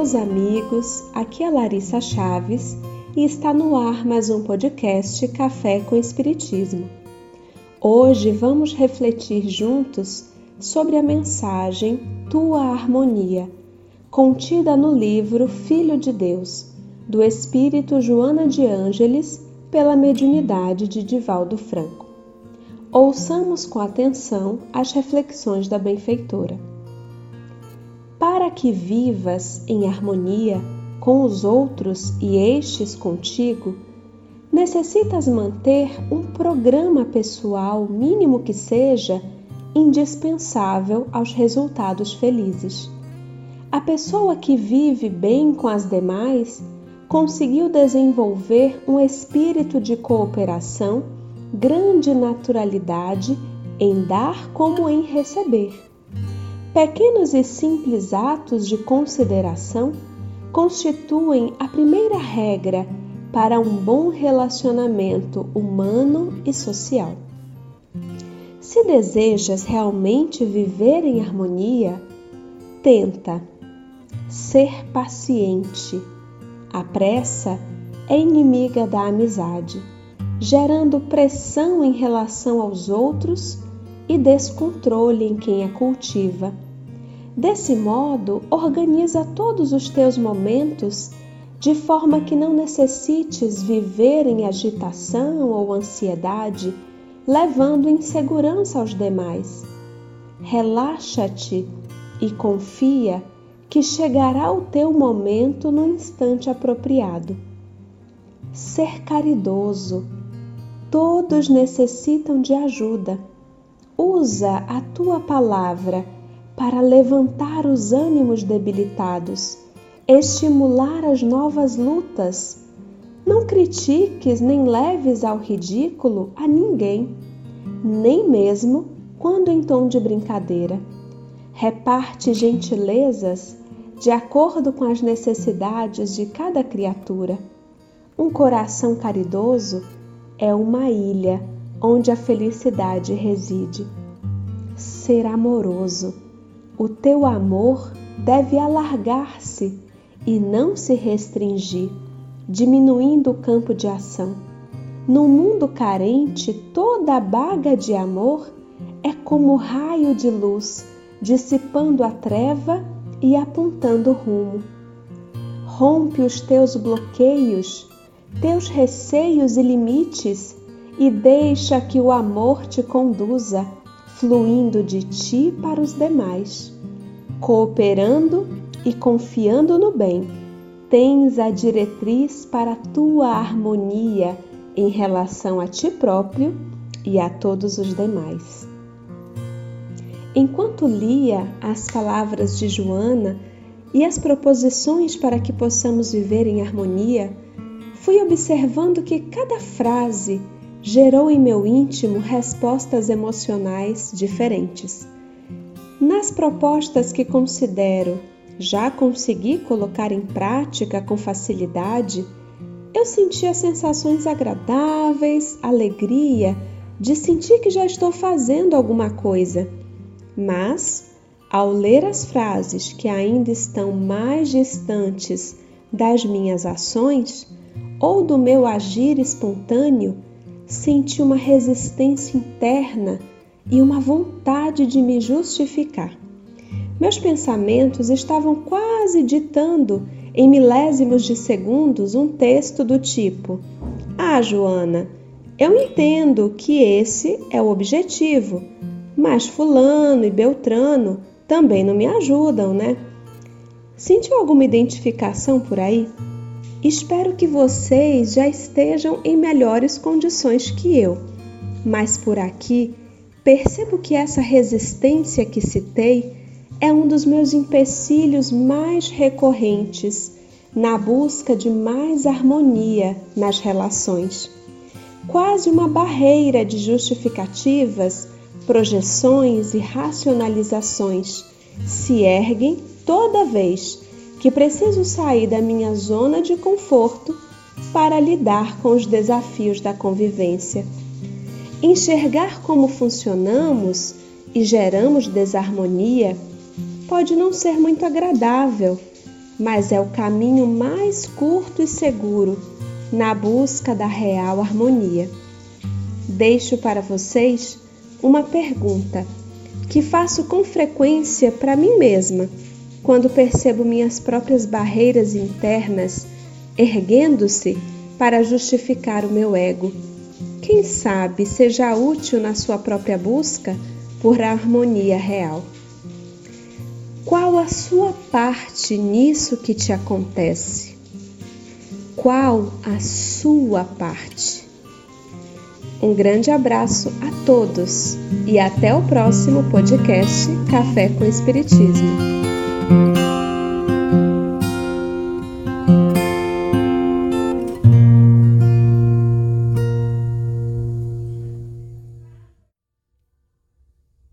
meus amigos. Aqui é Larissa Chaves e está no ar mais um podcast Café com Espiritismo. Hoje vamos refletir juntos sobre a mensagem Tua Harmonia, contida no livro Filho de Deus, do Espírito Joana de Ângeles, pela mediunidade de Divaldo Franco. Ouçamos com atenção as reflexões da benfeitora. Para que vivas em harmonia com os outros e estes contigo, necessitas manter um programa pessoal, mínimo que seja, indispensável aos resultados felizes. A pessoa que vive bem com as demais conseguiu desenvolver um espírito de cooperação, grande naturalidade em dar como em receber Pequenos e simples atos de consideração constituem a primeira regra para um bom relacionamento humano e social. Se desejas realmente viver em harmonia, tenta ser paciente. A pressa é inimiga da amizade, gerando pressão em relação aos outros e descontrole em quem a cultiva. Desse modo, organiza todos os teus momentos de forma que não necessites viver em agitação ou ansiedade, levando insegurança aos demais. Relaxa-te e confia que chegará o teu momento no instante apropriado. Ser caridoso. Todos necessitam de ajuda usa a tua palavra para levantar os ânimos debilitados, estimular as novas lutas. Não critiques nem leves ao ridículo a ninguém, nem mesmo quando em tom de brincadeira. Reparte gentilezas de acordo com as necessidades de cada criatura. Um coração caridoso é uma ilha onde a felicidade reside. Ser amoroso. O teu amor deve alargar-se e não se restringir, diminuindo o campo de ação. No mundo carente, toda baga de amor é como raio de luz, dissipando a treva e apontando o rumo. Rompe os teus bloqueios, teus receios e limites e deixa que o amor te conduza, fluindo de ti para os demais. Cooperando e confiando no bem, tens a diretriz para a tua harmonia em relação a ti próprio e a todos os demais. Enquanto lia as palavras de Joana e as proposições para que possamos viver em harmonia, fui observando que cada frase gerou em meu íntimo respostas emocionais diferentes. Nas propostas que considero já consegui colocar em prática com facilidade, eu sentia sensações agradáveis, alegria de sentir que já estou fazendo alguma coisa. Mas, ao ler as frases que ainda estão mais distantes das minhas ações ou do meu agir espontâneo, senti uma resistência interna e uma vontade de me justificar. Meus pensamentos estavam quase ditando em milésimos de segundos um texto do tipo: Ah, Joana, eu entendo que esse é o objetivo, mas Fulano e Beltrano também não me ajudam, né? Sentiu alguma identificação por aí? Espero que vocês já estejam em melhores condições que eu, mas por aqui percebo que essa resistência que citei é um dos meus empecilhos mais recorrentes na busca de mais harmonia nas relações. Quase uma barreira de justificativas, projeções e racionalizações se erguem toda vez que preciso sair da minha zona de conforto para lidar com os desafios da convivência. Enxergar como funcionamos e geramos desarmonia pode não ser muito agradável, mas é o caminho mais curto e seguro na busca da real harmonia. Deixo para vocês uma pergunta que faço com frequência para mim mesma quando percebo minhas próprias barreiras internas erguendo-se para justificar o meu ego. Quem sabe seja útil na sua própria busca por harmonia real. Qual a sua parte nisso que te acontece? Qual a sua parte? Um grande abraço a todos e até o próximo podcast Café com Espiritismo.